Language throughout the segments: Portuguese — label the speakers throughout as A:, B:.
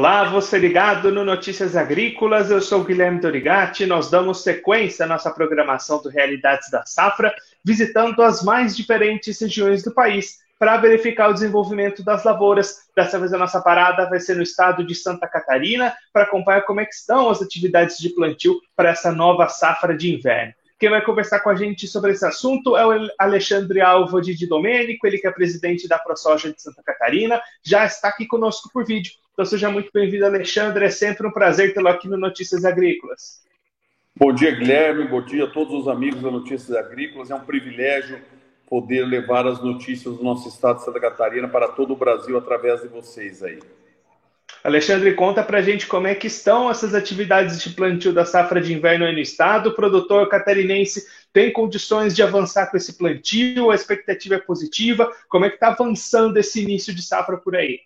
A: Olá, você ligado no Notícias Agrícolas, eu sou Guilherme Dorigati. Nós damos sequência à nossa programação do Realidades da Safra, visitando as mais diferentes regiões do país para verificar o desenvolvimento das lavouras. Dessa vez a nossa parada vai ser no estado de Santa Catarina para acompanhar como é estão as atividades de plantio para essa nova safra de inverno. Quem vai conversar com a gente sobre esse assunto é o Alexandre Alvo de Domênico, ele que é presidente da ProSoja de Santa Catarina, já está aqui conosco por vídeo. Então seja muito bem-vindo, Alexandre. É sempre um prazer tê-lo aqui no Notícias Agrícolas.
B: Bom dia, Guilherme. Bom dia a todos os amigos da Notícias Agrícolas. É um privilégio poder levar as notícias do nosso estado de Santa Catarina para todo o Brasil através de vocês aí.
A: Alexandre, conta pra gente como é que estão essas atividades de plantio da safra de inverno aí no estado. O produtor catarinense tem condições de avançar com esse plantio? A expectativa é positiva? Como é que está avançando esse início de safra por aí?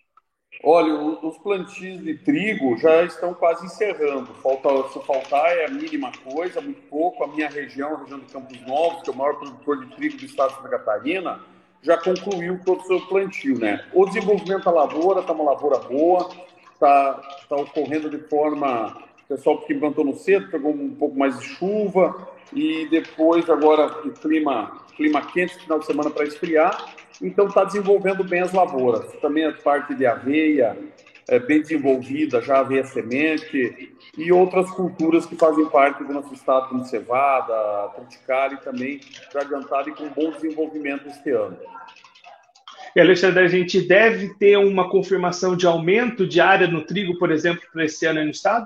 B: Olha, os plantios de trigo já estão quase encerrando. Falta, se faltar é a mínima coisa, muito pouco. A minha região, a região de Campos Novos, que é o maior produtor de trigo do estado de Santa Catarina, já concluiu todo o seu plantio, né? O desenvolvimento da lavoura está uma lavoura boa, está tá ocorrendo de forma. O pessoal que plantou no cedo pegou um pouco mais de chuva e depois, agora, o clima, clima quente, final de semana para esfriar, então está desenvolvendo bem as lavouras. Também a parte de aveia é bem desenvolvida, já aveia semente e outras culturas que fazem parte do nosso estado, como cevada, triticale, e também já adiantado e com bom desenvolvimento este ano.
A: E, Alexandre, a gente deve ter uma confirmação de aumento de área no trigo, por exemplo, para esse ano no estado?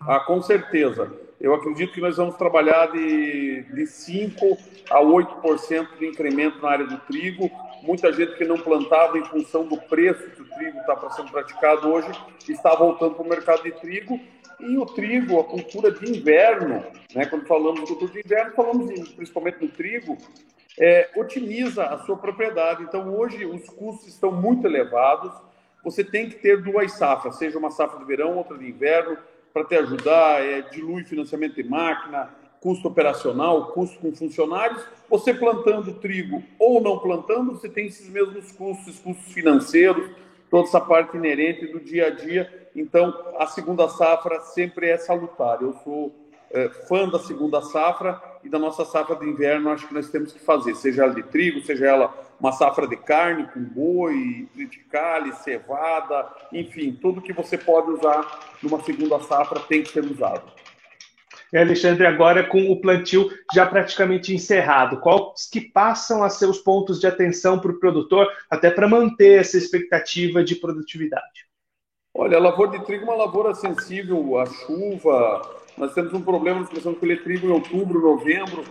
B: Ah, com certeza. Eu acredito que nós vamos trabalhar de, de 5% a 8% de incremento na área do trigo. Muita gente que não plantava em função do preço que o trigo está sendo praticado hoje está voltando para o mercado de trigo. E o trigo, a cultura de inverno, né, quando falamos de cultura de inverno, falamos principalmente do trigo, é, otimiza a sua propriedade. Então, hoje, os custos estão muito elevados. Você tem que ter duas safras, seja uma safra de verão, outra de inverno, para te ajudar. É, dilui financiamento de máquina, custo operacional, custo com funcionários. Você plantando trigo ou não plantando, você tem esses mesmos custos, custos financeiros, toda essa parte inerente do dia a dia. Então, a segunda safra sempre é salutar. Eu sou é, fã da segunda safra e da nossa safra de inverno, acho que nós temos que fazer, seja ela de trigo, seja ela uma safra de carne com boi, triticale, cevada, enfim, tudo que você pode usar numa segunda safra tem que ser usado.
A: E Alexandre, agora com o plantio já praticamente encerrado, quais que passam a ser os pontos de atenção para o produtor, até para manter essa expectativa de produtividade?
B: Olha, a lavoura de trigo é uma lavoura sensível à chuva, nós temos um problema, nós a colher trigo em outubro, novembro,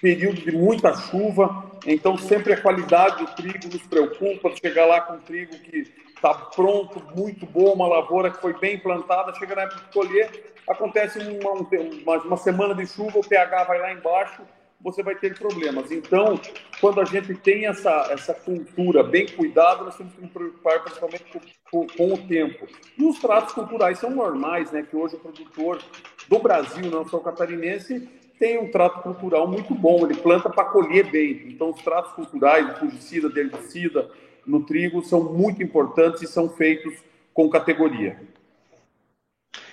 B: período de muita chuva, então sempre a qualidade do trigo nos preocupa. Chegar lá com trigo que está pronto, muito bom, uma lavoura que foi bem plantada, chega na época de colher, acontece uma, uma, uma semana de chuva, o pH vai lá embaixo, você vai ter problemas. Então, quando a gente tem essa, essa cultura bem cuidada, nós temos que nos preocupar principalmente com, com, com, o tempo. E os tratos culturais são normais, né? Que hoje o produtor do Brasil, não só catarinense, tem um trato cultural muito bom. Ele planta para colher bem. Então, os tratos culturais, fungicida, herbicida, no trigo, são muito importantes e são feitos com categoria.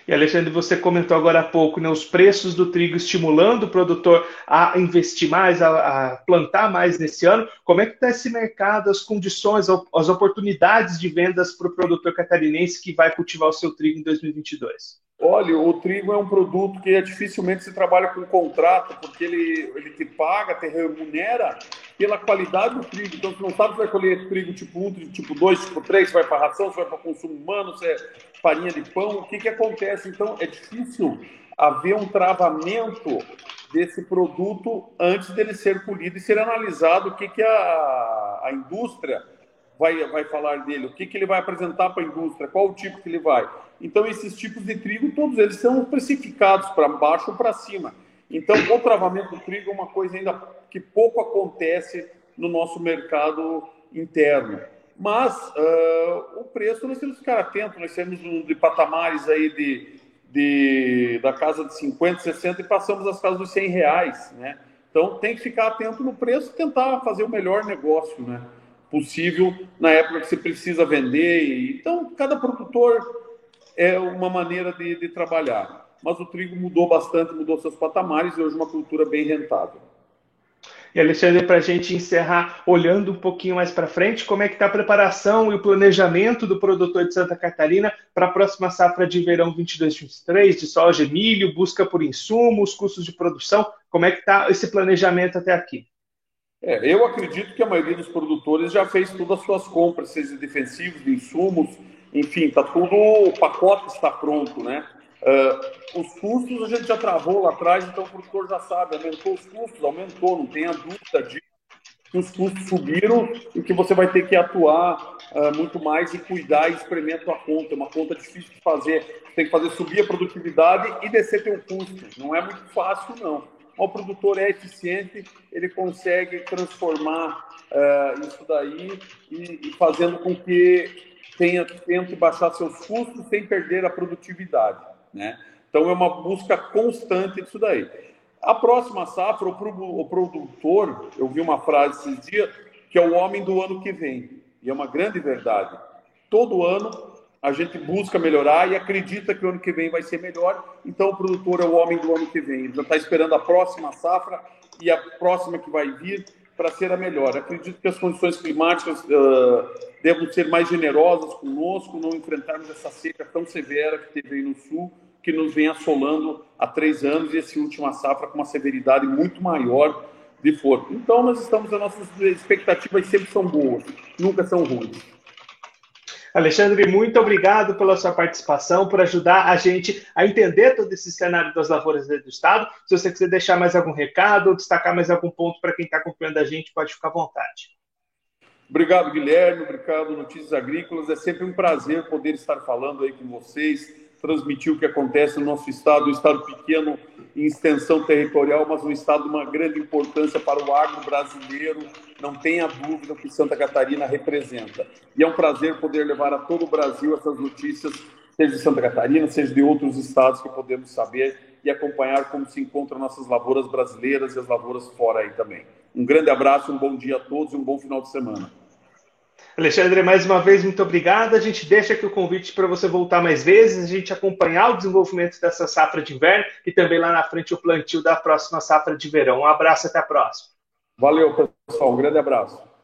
A: E Alexandre, você comentou agora há pouco né, os preços do trigo estimulando o produtor a investir mais, a, a plantar mais nesse ano. Como é que está esse mercado, as condições, as oportunidades de vendas para o produtor catarinense que vai cultivar o seu trigo em 2022?
B: Olha, o trigo é um produto que dificilmente se trabalha com contrato, porque ele, ele te paga, te remunera pela qualidade do trigo. Então, você não sabe se vai colher trigo tipo 1, tipo 2, tipo 3, se vai para ração, se vai para consumo humano, se é farinha de pão, o que, que acontece? Então, é difícil haver um travamento desse produto antes dele ser colhido e ser analisado o que, que a, a indústria vai, vai falar dele, o que, que ele vai apresentar para a indústria, qual o tipo que ele vai. Então, esses tipos de trigo, todos eles são precificados para baixo ou para cima. Então, o travamento do trigo é uma coisa ainda que pouco acontece no nosso mercado interno. Mas uh, o preço nós temos que ficar atentos, nós temos um, de patamares aí de, de, da casa de 50, 60 e passamos as casas dos 100 reais, né? Então tem que ficar atento no preço e tentar fazer o melhor negócio né, possível na época que você precisa vender. Então, cada produtor é uma maneira de, de trabalhar. Mas o trigo mudou bastante, mudou seus patamares e hoje é uma cultura bem rentável.
A: E Alexandre, para a gente encerrar, olhando um pouquinho mais para frente, como é que está a preparação e o planejamento do produtor de Santa Catarina para a próxima safra de verão 22-23, de soja milho, busca por insumos, custos de produção, como é que está esse planejamento até aqui?
B: É, eu acredito que a maioria dos produtores já fez todas as suas compras, seja defensivos, de insumos, enfim, tá tudo, o pacote está pronto, né? Uh, os custos a gente já travou lá atrás, então o produtor já sabe, aumentou os custos, aumentou, não tenha dúvida de que os custos subiram e que você vai ter que atuar uh, muito mais e cuidar e espremer a tua conta. É uma conta difícil de fazer, tem que fazer subir a produtividade e descer teu custo. Não é muito fácil, não. O produtor é eficiente, ele consegue transformar uh, isso daí e, e fazendo com que tenha, tente baixar seus custos sem perder a produtividade. Né? Então, é uma busca constante disso daí. A próxima safra, o produtor, eu vi uma frase esses dias, que é o homem do ano que vem. E é uma grande verdade. Todo ano a gente busca melhorar e acredita que o ano que vem vai ser melhor. Então, o produtor é o homem do ano que vem. Ele já está esperando a próxima safra e a próxima que vai vir para ser a melhor. Acredito que as condições climáticas uh, devem ser mais generosas conosco, não enfrentarmos essa seca tão severa que teve aí no sul, que nos vem assolando há três anos e esse última safra com uma severidade muito maior de força. Então, nós estamos, as nossas expectativas sempre são boas, nunca são ruins.
A: Alexandre, muito obrigado pela sua participação, por ajudar a gente a entender todo esse cenário das lavouras do Estado. Se você quiser deixar mais algum recado ou destacar mais algum ponto para quem está acompanhando a gente, pode ficar à vontade.
B: Obrigado, Guilherme. Obrigado, Notícias Agrícolas. É sempre um prazer poder estar falando aí com vocês transmitir o que acontece no nosso estado, um estado pequeno em extensão territorial, mas um estado de uma grande importância para o agro brasileiro. Não tenha dúvida que Santa Catarina representa. E é um prazer poder levar a todo o Brasil essas notícias, seja de Santa Catarina, seja de outros estados que podemos saber e acompanhar como se encontram nossas lavouras brasileiras e as lavouras fora aí também. Um grande abraço, um bom dia a todos e um bom final de semana.
A: Alexandre, mais uma vez, muito obrigado. A gente deixa aqui o convite para você voltar mais vezes, a gente acompanhar o desenvolvimento dessa safra de inverno e também lá na frente o plantio da próxima safra de verão. Um abraço até a próxima.
B: Valeu, pessoal. Um grande abraço.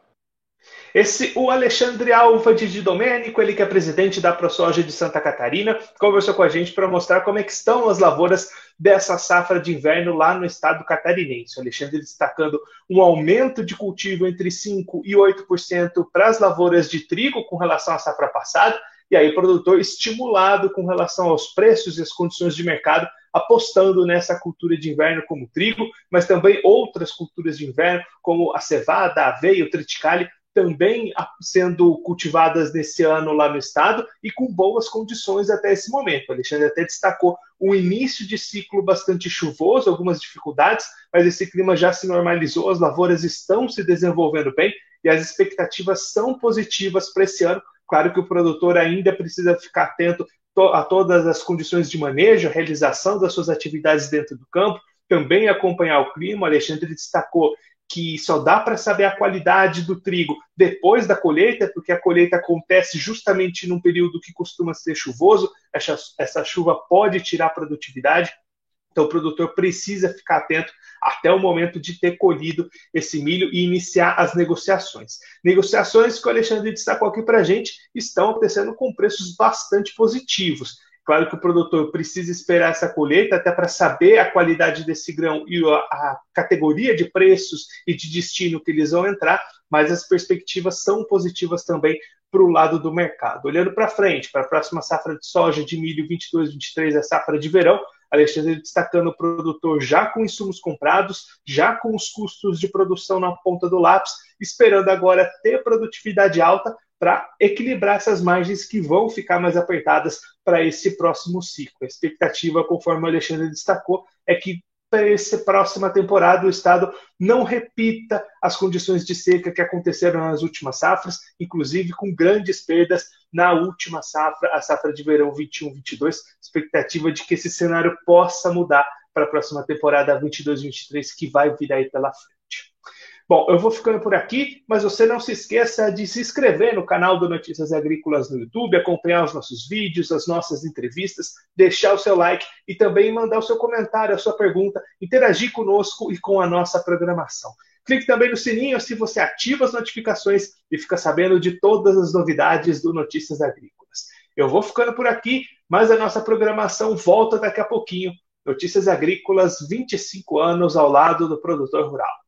A: Esse, o Alexandre Alva de Domênico, ele que é presidente da ProSoja de Santa Catarina, conversou com a gente para mostrar como é que estão as lavouras dessa safra de inverno lá no estado catarinense. O Alexandre destacando um aumento de cultivo entre 5% e 8% para as lavouras de trigo com relação à safra passada, e aí produtor estimulado com relação aos preços e as condições de mercado, apostando nessa cultura de inverno como trigo, mas também outras culturas de inverno, como a cevada, a aveia, o triticale, também sendo cultivadas nesse ano lá no estado e com boas condições até esse momento. O Alexandre até destacou um início de ciclo bastante chuvoso, algumas dificuldades, mas esse clima já se normalizou, as lavouras estão se desenvolvendo bem e as expectativas são positivas para esse ano. Claro que o produtor ainda precisa ficar atento a todas as condições de manejo, a realização das suas atividades dentro do campo, também acompanhar o clima. O Alexandre destacou que só dá para saber a qualidade do trigo depois da colheita, porque a colheita acontece justamente num período que costuma ser chuvoso, essa, essa chuva pode tirar a produtividade, então o produtor precisa ficar atento até o momento de ter colhido esse milho e iniciar as negociações. Negociações que o Alexandre destacou aqui para a gente estão acontecendo com preços bastante positivos. Claro que o produtor precisa esperar essa colheita até para saber a qualidade desse grão e a, a, categoria de preços e de destino que eles vão entrar, mas as perspectivas são positivas também para o lado do mercado. Olhando para frente, para a próxima safra de soja de milho 22-23, a safra de verão, Alexandre destacando o produtor já com insumos comprados, já com os custos de produção na ponta do lápis, esperando agora ter produtividade alta para equilibrar essas margens que vão ficar mais apertadas para esse próximo ciclo. A expectativa, conforme o Alexandre destacou, é que para essa próxima temporada o Estado não repita as condições de seca que aconteceram nas últimas safras, inclusive com grandes perdas na última safra, a safra de verão 21-22. Expectativa de que esse cenário possa mudar para a próxima temporada 22-23 que vai vir aí pela frente. Bom, eu vou ficando por aqui, mas você não se esqueça de se inscrever no canal do Notícias Agrícolas no YouTube, acompanhar os nossos vídeos, as nossas entrevistas, deixar o seu like e também mandar o seu comentário, a sua pergunta, interagir conosco e com a nossa programação. Clique também no sininho, assim você ativa as notificações e fica sabendo de todas as novidades do Notícias Agrícolas. Eu vou ficando por aqui, mas a nossa programação volta daqui a pouquinho. Notícias Agrícolas, 25 anos ao lado do produtor rural.